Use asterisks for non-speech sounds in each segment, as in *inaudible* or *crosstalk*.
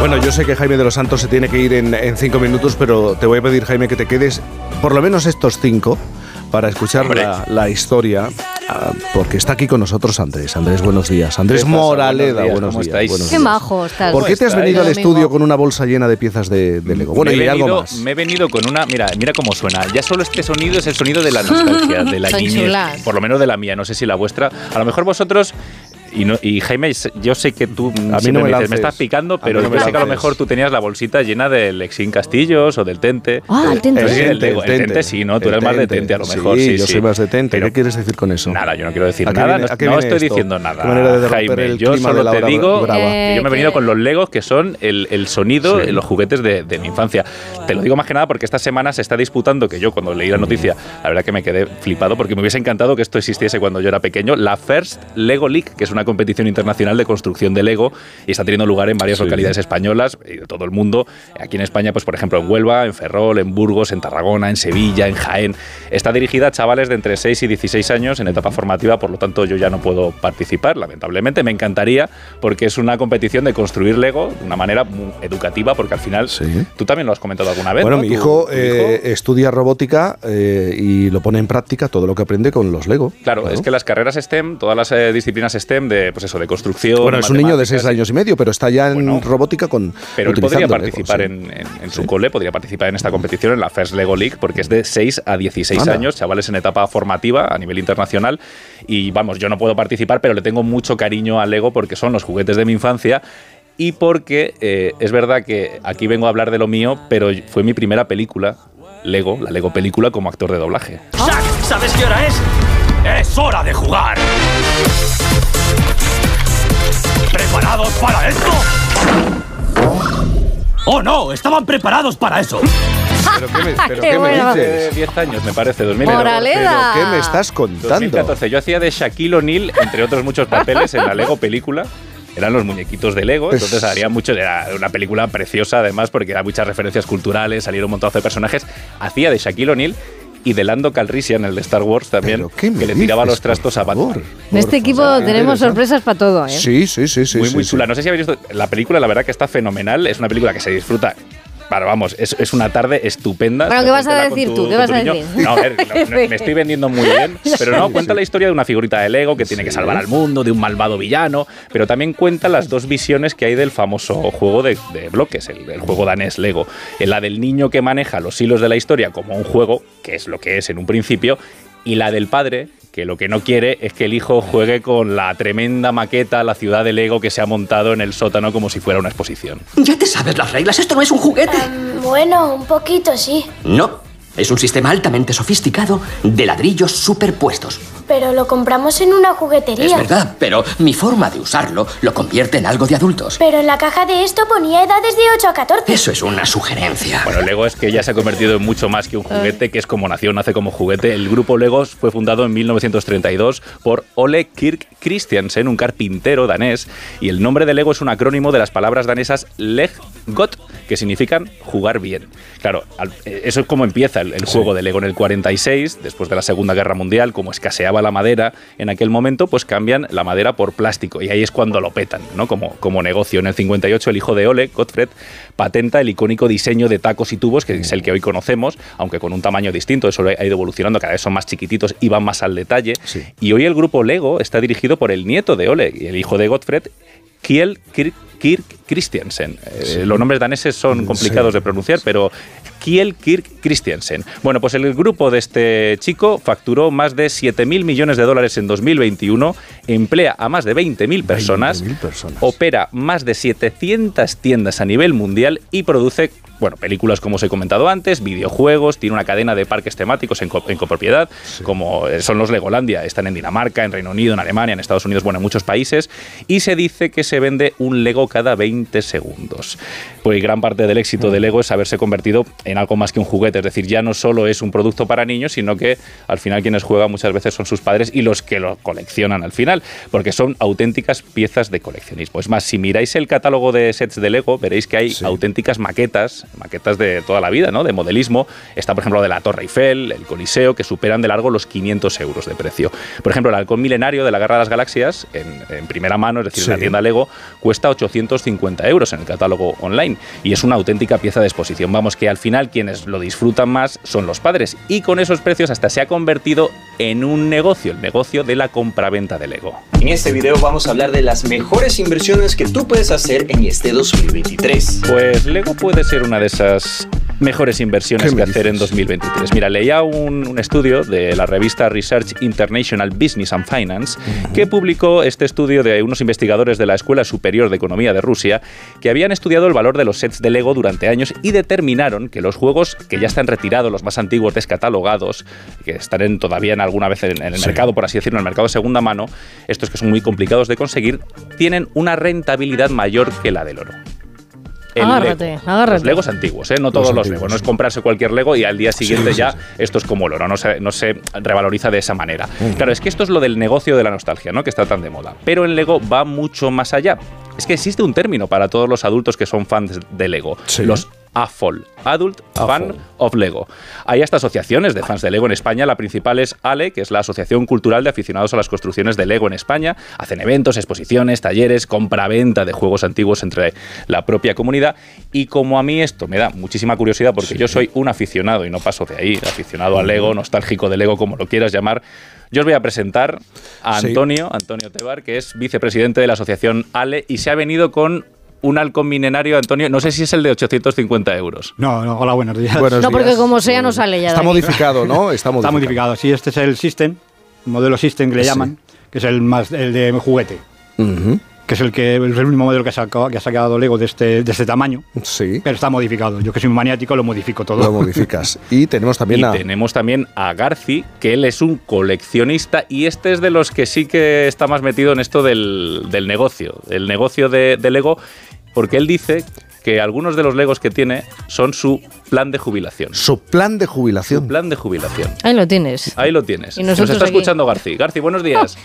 Bueno, yo sé que Jaime de los Santos se tiene que ir en, en cinco minutos, pero te voy a pedir, Jaime, que te quedes por lo menos estos cinco para escuchar la, la historia, ah, porque está aquí con nosotros Andrés. Andrés, buenos días. Andrés. Moraleda, Buenos días, buenos ¿cómo días. estáis? buenos Qué días. majo estás. ¿Por qué te has venido al estudio con una bolsa llena de piezas de, de Lego? Bueno, me, y he algo venido, más. me he venido con una. Mira, mira cómo suena. Ya solo este sonido es el sonido de la nostalgia, de la *laughs* niñez. Por lo menos de la mía, no sé si la vuestra. A lo mejor vosotros. Y, no- y Jaime, yo sé que tú no siempre me me, dices, me estás picando, A mí pero no yo me sé que a lo mejor tú tenías la bolsita llena del Lexin Castillos o del Tente. Ah, el Tente. No El Lego. Tente, El Tente sí, ¿no? Tú el eres más de Tente. A lo Sí, mejor. Sí, yo sí. soy más de Tente. Pero ¿Qué quieres decir con eso? Nada, yo no quiero decir ¿A nada. viene- no a no estoy esto? diciendo ¿Qué nada. Jaime, el yo solo la te digo que yo me he venido con los Legos, que son el, el sonido, Sí. los juguetes de, de mi infancia. Te lo digo más que nada porque esta semana se está disputando, que yo cuando leí la noticia, la verdad que me quedé flipado porque me hubiese encantado que esto existiese cuando yo era pequeño, la First Lego League, que es una competición internacional de construcción de Lego y está teniendo lugar en varias Sí. localidades españolas y de todo el mundo. Aquí en España, pues por ejemplo en Huelva, en Ferrol, en Burgos, en Tarragona, en Sevilla, en Jaén. Está dirigida a chavales de entre 6 y 16 años en etapa formativa, por lo tanto yo ya no puedo participar, lamentablemente. Me encantaría porque es una competición de construir Lego de una manera muy educativa, porque al final Sí. tú también lo has comentado alguna vez. Bueno, ¿no? mi hijo, tu eh, estudia robótica eh, y lo pone en práctica todo lo que aprende con los Lego. Claro, es que las carreras STEM, todas las eh, disciplinas STEM de, pues eso, de construcción. Bueno, es un niño de 6 años y medio, pero está ya en Bueno, robótica con Pero él podría Lego, participar sí. en, en- en su Sí. cole, podría participar en esta competición, en la First Lego League, porque es de 6 a 16 Anda. años, chavales en etapa formativa a nivel internacional. Y vamos, yo no puedo participar, pero le tengo mucho cariño al Lego porque son los juguetes de mi infancia. Y porque eh, es verdad que aquí vengo a hablar de lo mío, pero fue mi primera película, Lego, la Lego película, como actor de doblaje. Jack, ¿sabes qué hora es? ¡Es hora de jugar! ¿Preparados para esto? ¡Oh no! ¡Estaban preparados para eso! ¿Pero qué me, *laughs* pero Qué qué me bueno. dices? Hace 10 años, me parece, 2000. Moraleda. ¿Pero qué me estás contando? 2014. Yo hacía de Shaquille O'Neal, entre otros muchos papeles, en la Lego película. Eran los muñequitos de Lego, Pues- entonces haría mucho. Era una película preciosa, además, porque era muchas referencias culturales, salieron un montón de personajes. Hacía de Shaquille O'Neal y de Lando Calrissian, el de Star Wars también, ¿Pero qué me que le tiraba los trastos a Batman. favor? En este equipo favor, tenemos sorpresas para todo, ¿eh? Sí, sí, sí, sí. muy, sí, muy sí. chula. No sé si habéis visto la película, la verdad que está fenomenal. Es una película que se disfruta. Claro, vamos, es, es una tarde estupenda. Bueno, ¿qué vas a decir tu- tú? ¿Qué vas a decir? No, a ver, *laughs* no, no, me estoy vendiendo muy bien, *laughs* pero no, cuenta la historia de una figurita de Lego que tiene que salvar al mundo, de un malvado villano, pero también cuenta las dos visiones que hay del famoso juego de, de bloques, el, el juego danés Lego. La del niño que maneja los hilos de la historia como un juego, que es lo que es en un principio, y la del padre, que lo que no quiere es que el hijo juegue con la tremenda maqueta, la ciudad de Lego que se ha montado en el sótano como si fuera una exposición. Ya te sabes las reglas, esto no es un juguete. Mm, Bueno, un poquito sí, No, es un sistema altamente sofisticado de ladrillos superpuestos. Pero lo compramos en una juguetería. Es verdad, pero mi forma de usarlo lo convierte en algo de adultos. Pero en la caja de esto ponía edades de 8 a 14. Eso es una sugerencia. Bueno, Lego es que ya se ha convertido en mucho más que un juguete, que es como nació, nace como juguete. El grupo Lego fue fundado en 1932 por Ole Kirk Christiansen, un carpintero danés, y el nombre de Lego es un acrónimo de las palabras danesas Leg Got, que significan jugar bien. Claro, eh, eso es como empieza el, el juego de Lego en el 46, después de la Segunda Guerra Mundial, como escaseaba la madera en aquel momento, pues cambian la madera por plástico, y ahí es cuando lo petan, ¿no? Como, como negocio. En el 58 el hijo de Ole, Gottfried, patenta el icónico diseño de tacos y tubos, que es el que hoy conocemos, aunque con un tamaño distinto, eso ha ido evolucionando, cada vez son más chiquititos y van más al detalle. Sí. Y hoy el grupo Lego está dirigido por el nieto de Ole, el hijo de Gottfried, Kiel Kirk, Kirk Christiansen. Eh, los nombres daneses son complicados Sí. de pronunciar, pero Kiel Kirk Christiansen. Bueno, pues el grupo de este chico facturó más de 7.000 millones de dólares en 2021, emplea a más de 20.000 personas, 20.000 personas. opera más de 700 tiendas a nivel mundial y produce bueno, películas como os he comentado antes, videojuegos, tiene una cadena de parques temáticos en, co- en copropiedad, como eh, son los Legolandia, están en Dinamarca, en Reino Unido, en Alemania, en Estados Unidos, bueno, en muchos países, y se dice que se vende un Lego cada 20 segundos. Pues gran parte del éxito de Lego es haberse convertido en algo más que un juguete, es decir, ya no solo es un producto para niños, sino que al final quienes juegan muchas veces son sus padres y los que lo coleccionan al final. porque son auténticas piezas de coleccionismo. Es más, si miráis el catálogo de sets de Lego, veréis que hay auténticas maquetas, maquetas de toda la vida, ¿no? De modelismo. Está, por ejemplo, de la Torre Eiffel, el Coliseo, que superan de largo los 500 euros de precio. Por ejemplo, el halcón milenario de la Guerra de las Galaxias, en, primera mano, es decir, en la tienda Lego, cuesta 850 euros en el catálogo online y es una auténtica pieza de exposición. Vamos, que al final quienes lo disfrutan más son los padres y con esos precios hasta se ha convertido en un negocio, el negocio de la compraventa de Lego. En este video vamos a hablar de las mejores inversiones que tú puedes hacer en este 2023. Pues Lego puede ser una de esas mejores inversiones que hacer en 2023. Mira, leía un, un, estudio de la revista Research International Business and Finance que publicó este estudio de unos investigadores de la Escuela Superior de Economía de Rusia que habían estudiado el valor de los sets de Lego durante años y determinaron que los juegos que ya están retirados, los más antiguos descatalogados, que están todavía en alguna vez en, el mercado, por así decirlo, en el mercado de segunda mano, estos que son muy complicados de conseguir, tienen una rentabilidad mayor que la del oro agárrate, agárrate. Los Legos antiguos, ¿eh? no todos los, Legos. No es comprarse cualquier Lego y al día siguiente ya esto es como el oro, no se, no se revaloriza de esa manera. Claro, es que esto es lo del negocio de la nostalgia, ¿no? Que está tan de moda. Pero en Lego va mucho más allá. Es que existe un término para todos los adultos que son fans de Lego. Los AFOL, Adult Fan of Lego. Hay hasta asociaciones de fans de Lego en España. La principal es ALE, que es la Asociación Cultural de Aficionados a las Construcciones de Lego en España. Hacen eventos, exposiciones, talleres, compra-venta de juegos antiguos entre la propia comunidad. Y como a mí esto me da muchísima curiosidad, porque yo soy un aficionado y no paso de ahí, aficionado a Lego, nostálgico de Lego, como lo quieras llamar, yo os voy a presentar a Antonio, Antonio Tebar, que es vicepresidente de la asociación ALE y se ha venido con un halcón milenario, Antonio, no sé si es el de 850 euros. No, no, hola, buenos días. no, porque como sea no sale ya. Está modificado, ¿no? *laughs* Está modificado. Está modificado, sí, este es el System, modelo System que le llaman, que es el más el de juguete. Que es el que el último modelo que ha sacado, que ha sacado Lego de este, de este tamaño. Sí. Pero está modificado. Yo que soy un maniático lo modifico todo. Lo modificas. *laughs* Y tenemos también a. Tenemos también a Garci, que él es un coleccionista y este es de los que sí que está más metido en esto del, del negocio. El negocio de, de Lego porque él dice que algunos de los legos que tiene son su plan de jubilación. Su plan de jubilación. Su plan de jubilación. Ahí lo tienes. Ahí lo tienes. Y Nos está escuchando Garci. Garci, buenos *laughs* días.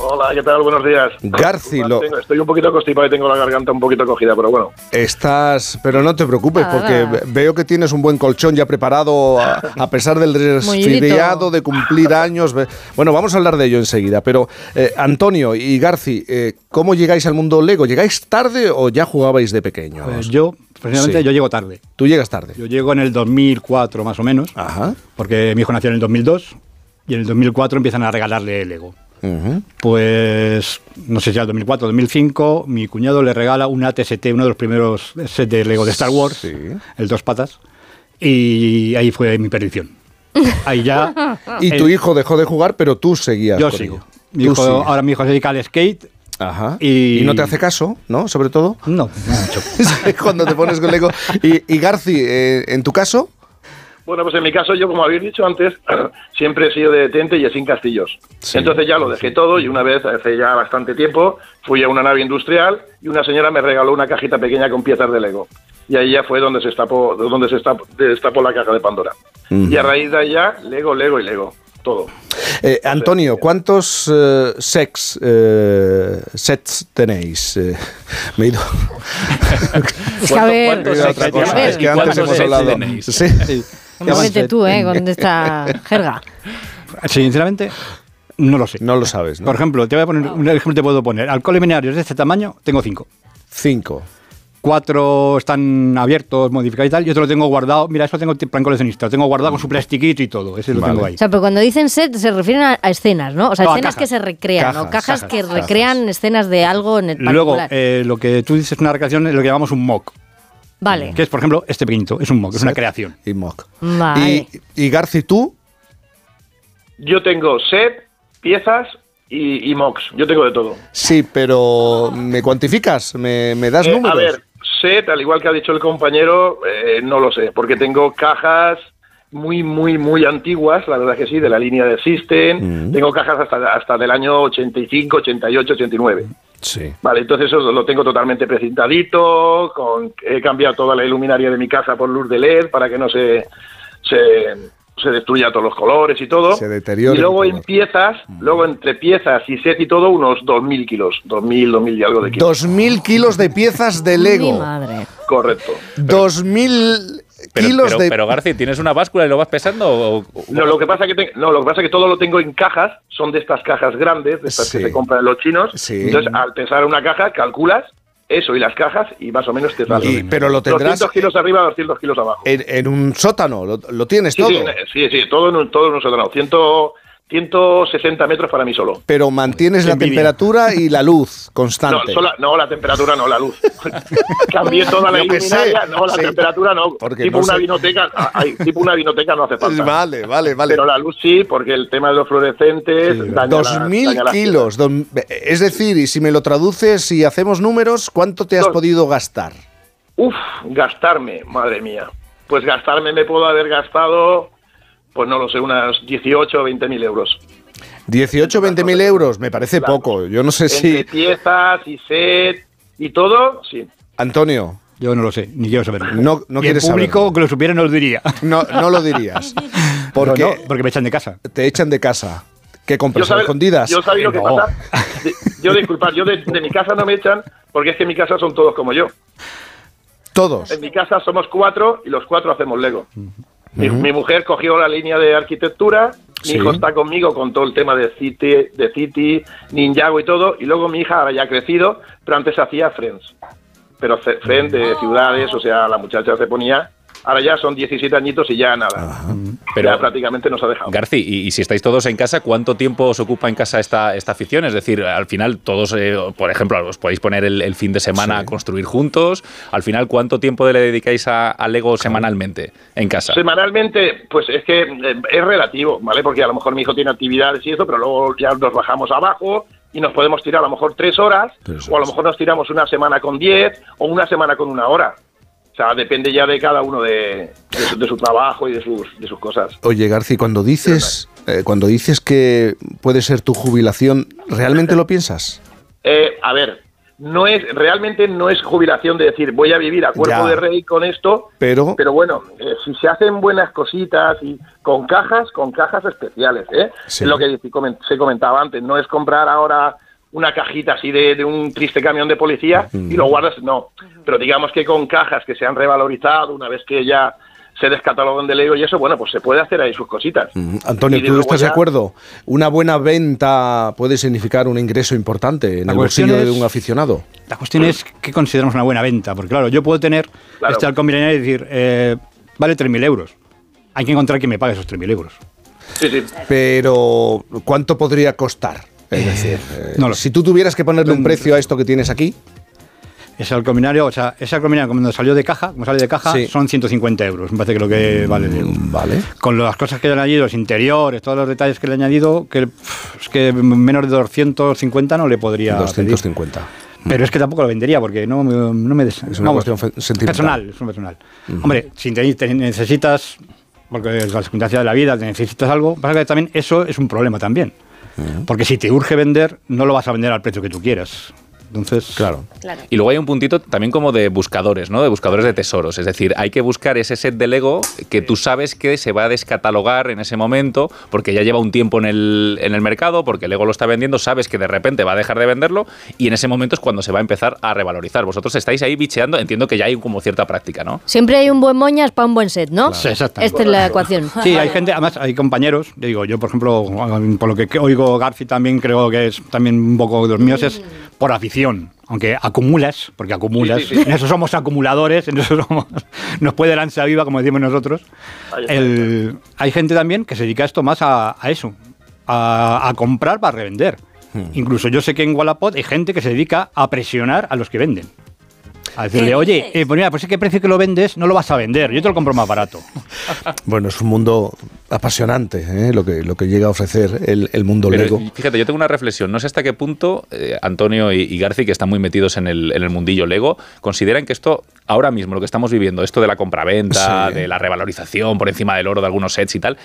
Hola, ¿qué tal? Buenos días. Garci, estoy un poquito constipado y tengo la garganta un poquito cogida, pero bueno. Estás, pero no te preocupes, porque veo que tienes un buen colchón ya preparado a, pesar del resfriado, de cumplir años. Bueno, vamos a hablar de ello enseguida, pero eh, Antonio y Garci, eh, ¿cómo llegáis al mundo Lego? ¿Llegáis tarde o ya jugabais de pequeños? Pues yo, personalmente, yo llego tarde. ¿Tú llegas tarde? Yo llego en el 2004 más o menos, Ajá. porque mi hijo nació en el 2002 y en el 2004 empiezan a regalarle Lego. Pues no sé si al 2004 2005, mi cuñado le regala un ATST, uno de los primeros sets de Lego de Star Wars, el dos patas, y ahí fue mi perdición. *laughs* Ahí ya. y tu hijo dejó de jugar, pero tú seguías. Yo sigo. Mi hijo, ahora mi hijo se dedica al skate. Ajá. Y, no te hace caso, ¿no? Sobre todo. No, no mucho. *laughs* Cuando te pones con Lego. Y, y Garci, eh, ¿en tu caso? Bueno, pues en mi caso, yo como habéis dicho antes, *clears throat* siempre he sido de Tente y sin Castillos. Entonces ya lo dejé todo y una vez, hace ya bastante tiempo, fui a una nave industrial y una señora me regaló una cajita pequeña con piezas de Lego. Y ahí ya fue donde se destapó, donde se destapó, la caja de Pandora. Y a raíz de ahí ya, Lego, Lego y Lego. Todo. Eh, Antonio, ¿cuántos eh, sex, eh, sets tenéis? me he ido. es que a ver, es que antes hemos hablado. Sí. Muévete tú, ¿eh? Con esta *laughs* jerga. Sinceramente, no lo sé. No lo sabes, ¿no? Por ejemplo, te voy a poner un ejemplo te puedo poner. Alcohol linearios de este tamaño, tengo cinco. Cinco. Cuatro están abiertos, modificados y tal. Yo te lo tengo guardado. Mira, eso tengo plan coleccionista. Lo tengo guardado con su plastiquito y todo. Ese lo tengo ahí. O sea, pero cuando dicen set se refieren a, escenas, ¿no? O sea, escenas que se recrean, ¿no? Cajas, que recrean escenas de algo en el particular. Luego, eh, lo que tú dices una recreación es lo que llamamos un mock. Vale. Que es, por ejemplo, este pinto. Es un mock, es una creación. Y mock. Vale. Y, y Garci, ¿tú? Yo tengo set, piezas y, mocks. Yo tengo de todo. Sí, pero ¿me cuantificas? ¿Me, das eh, números? A ver, set, al igual que ha dicho el compañero, eh, no lo sé, porque tengo cajas muy, muy, muy antiguas, la verdad que sí, de la línea de System. Mm. Tengo cajas hasta, hasta del año 85, 88, 89. Sí. Vale, entonces eso lo tengo totalmente precintadito, con, he cambiado toda la iluminaria de mi casa por luz de LED para que no se, se se destruye a todos los colores y todo. Se deteriora. Y luego en piezas, luego entre piezas y set y todo, unos 2.000 kilos. 2.000, 2.000 y algo de kilos. 2.000 kilos de piezas de Lego. Mi madre. Correcto. 2.000 Pero, kilos pero, de... pero, García, ¿tienes una báscula y lo vas pesando? O, o- No, lo que pasa que te- no, lo que pasa que todo lo tengo en cajas, son de estas cajas grandes, de estas Sí. que se compran en los chinos. Sí. Entonces, al pesar una caja, calculas eso y las cajas y más o menos te sale. Y- pero lo tendrás 200 kilos arriba, 200 kilos abajo. en, en un sótano, lo, lo tienes Sí, todo. sí, sí, sí, todo en un, todo en un sótano. 100, 160 metros para mí solo. Pero mantienes la envidia. temperatura y la luz *laughs* No, constante. sola- no, la temperatura no, la luz. *laughs* Cambié toda la iluminaria, no, la sí. temperatura no. Porque tipo no una sé. vinoteca, ay, *laughs* tipo una vinoteca no hace falta. Vale, vale, vale. Pero la luz sí, porque el tema de los fluorescentes daña la- Dos daña mil las kilos. Don- es decir, y si me lo traduces y hacemos números, ¿cuánto te has podido gastar? Uf, gastarme, madre mía. Pues gastarme me puedo haber gastado, pues no lo sé, unas 18 o 20 mil euros. 18 20 mil euros, me parece Claro. poco. Yo no sé Entre si. piezas y set y todo, sí. Antonio, Yo no lo sé, ni quiero saberlo. No- no y el quieres público saberlo. que lo supiera no lo diría. no, no lo dirías. Porque *laughs* No, no, porque me echan de casa. te echan de casa. ¿Qué compras? ¿A sabes, escondidas? yo sabía lo que No. pasa. De- Yo, disculpad, yo de, de mi casa no me echan porque es que en mi casa son todos como yo. Todos. En mi casa somos cuatro y los cuatro hacemos Lego. Mi, mi mujer cogió la línea de arquitectura, mi Sí. hijo está conmigo con todo el tema de City, de City, Ninjago y todo, y luego mi hija ahora ya ha crecido, pero antes hacía Friends. Pero Friends de ciudades, o sea, la muchacha se ponía, ahora ya son 17 añitos y ya nada. Pero- ya prácticamente nos ha dejado. Garci, y, y si estáis todos en casa, ¿cuánto tiempo os ocupa en casa esta, esta afición? Es decir, al final todos, eh, por ejemplo, os podéis poner el, el fin de semana a construir juntos. Al final, ¿cuánto tiempo le dedicáis a, a Lego semanalmente en casa? Semanalmente, pues es que eh, es relativo, ¿vale? Porque a lo mejor mi hijo tiene actividades y eso, pero luego ya nos bajamos abajo y nos podemos tirar a lo mejor tres horas, Tres o a lo mejor nos tiramos una semana con diez, o una semana con una hora. O sea, depende ya de cada uno de, de su, de su trabajo y de sus, de sus cosas. Oye, Garci, cuando dices, eh, cuando dices que puede ser tu jubilación, ¿realmente lo piensas? Eh, a ver, no es realmente no es jubilación de decir voy a vivir a cuerpo Ya. de rey con esto, Pero, Pero bueno, eh, si se hacen buenas cositas y con cajas, con cajas especiales, ¿eh? Sí. Es lo que se comentaba antes, no es comprar ahora una cajita así de, de un triste camión de policía y lo guardas, no. Pero digamos que con cajas que se han revalorizado una vez que ya se descatalogan de Lego y eso, bueno, pues se puede hacer ahí sus cositas. mm, Antonio, ¿tú estás de acuerdo? Una buena venta puede significar un ingreso importante en La el bolsillo de un aficionado. La cuestión es qué consideramos una buena venta. Porque claro, yo puedo tener Claro. este halcón milenario y decir, eh, vale 3.000 euros. Hay que encontrar quien me pague esos 3.000 euros. Sí, sí. Pero, ¿cuánto podría costar? Es decir, eh, no lo sé. si tú tuvieras que ponerle un precio a esto que tienes aquí, Ese halcón milenario, o sea, ese halcón milenario cuando salió de caja, como sale de caja, Sí. son 150 euros. Me parece que lo que vale mm, vale. Con las cosas que le han añadido, los interiores, todos los detalles que le he añadido, que es que menos de 250 no le podría pedir. 250. Pero es que tampoco lo vendería porque no, me- no me des- Es una cuestión fe- sentimental. Personal, es un personal. Hombre, si te, te necesitas, porque es la circunstancia de la vida, te necesitas algo, pasa que también eso es un problema también. Porque si te urge vender, no lo vas a vender al precio que tú quieras. Entonces, Claro. Y luego hay un puntito también como de buscadores, ¿no? De buscadores de tesoros. Es decir, hay que buscar ese set de Lego que tú sabes que se va a descatalogar en ese momento porque ya lleva un tiempo en el, en el mercado, porque Lego lo está vendiendo, sabes que de repente va a dejar de venderlo y en ese momento es cuando se va a empezar a revalorizar. Vosotros estáis ahí bicheando, entiendo que ya hay como cierta práctica, ¿no? Siempre hay un buen moñas para un buen set, ¿no? Sí, exactamente. Esta es la ecuación. *laughs* Sí, hay gente, además hay compañeros, digo, yo por ejemplo, por lo que oigo Garfi también creo que es también un poco de los míos, es por afición, aunque acumulas, porque acumulas, Sí, sí, sí. en eso somos acumuladores, en eso somos, *laughs* nos puede lanza viva, como decimos nosotros. El- hay gente también que se dedica esto más a, a eso, a, a comprar para revender. Incluso yo sé que en Wallapop hay gente que se dedica a presionar a los que venden. A decirle, oye, eh, pues mira, pues ese precio que lo vendes no lo vas a vender, yo te lo compro más barato. *laughs* Bueno, es un mundo apasionante ¿eh? lo, que, lo que llega a ofrecer el, el mundo Pero, Lego. fíjate, yo tengo una reflexión. No sé hasta qué punto eh, Antonio y, y Garci, que están muy metidos en el, en el mundillo Lego, consideran que esto, ahora mismo, lo que estamos viviendo, esto de la compraventa, Sí. de la revalorización por encima del oro de algunos sets y tal,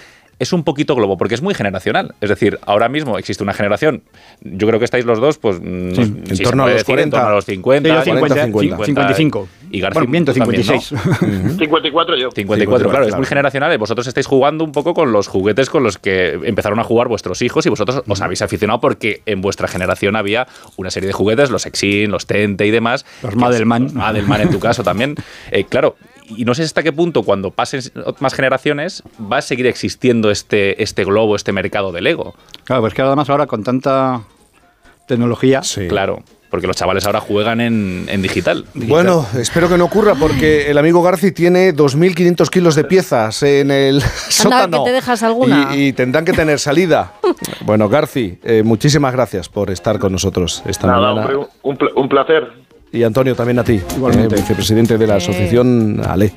es un poquito globo, porque es muy generacional. Es decir, ahora mismo existe una generación, yo creo que estáis los dos, pues, en, torno a los 40, en torno a los 50, 50, 50, 55. Y García bueno, 56. También, 54 yo. 54, claro, es muy generacional. Vosotros estáis jugando un poco con los juguetes con los que empezaron a jugar vuestros hijos y vosotros os habéis aficionado porque en vuestra generación había una serie de juguetes, los Exin, los Tente y demás. Los Madelman. Madelman en tu caso también. *laughs* Eh, claro, y no sé hasta qué punto cuando pasen más generaciones va a seguir existiendo este, este globo, este mercado de Lego. Claro, pues que además ahora con tanta tecnología. Sí. Claro. Porque los chavales ahora juegan en, digital, Bueno, espero que no ocurra porque el amigo Garci tiene 2.500 kilos de piezas en el sótano. que te dejas alguna. Y, tendrán que tener salida. *laughs* bueno, Garci, eh, muchísimas gracias por estar con nosotros esta Nada, mañana. un, un, placer. Y Antonio, también a ti, Igualmente. Eh, vicepresidente de la asociación ALE.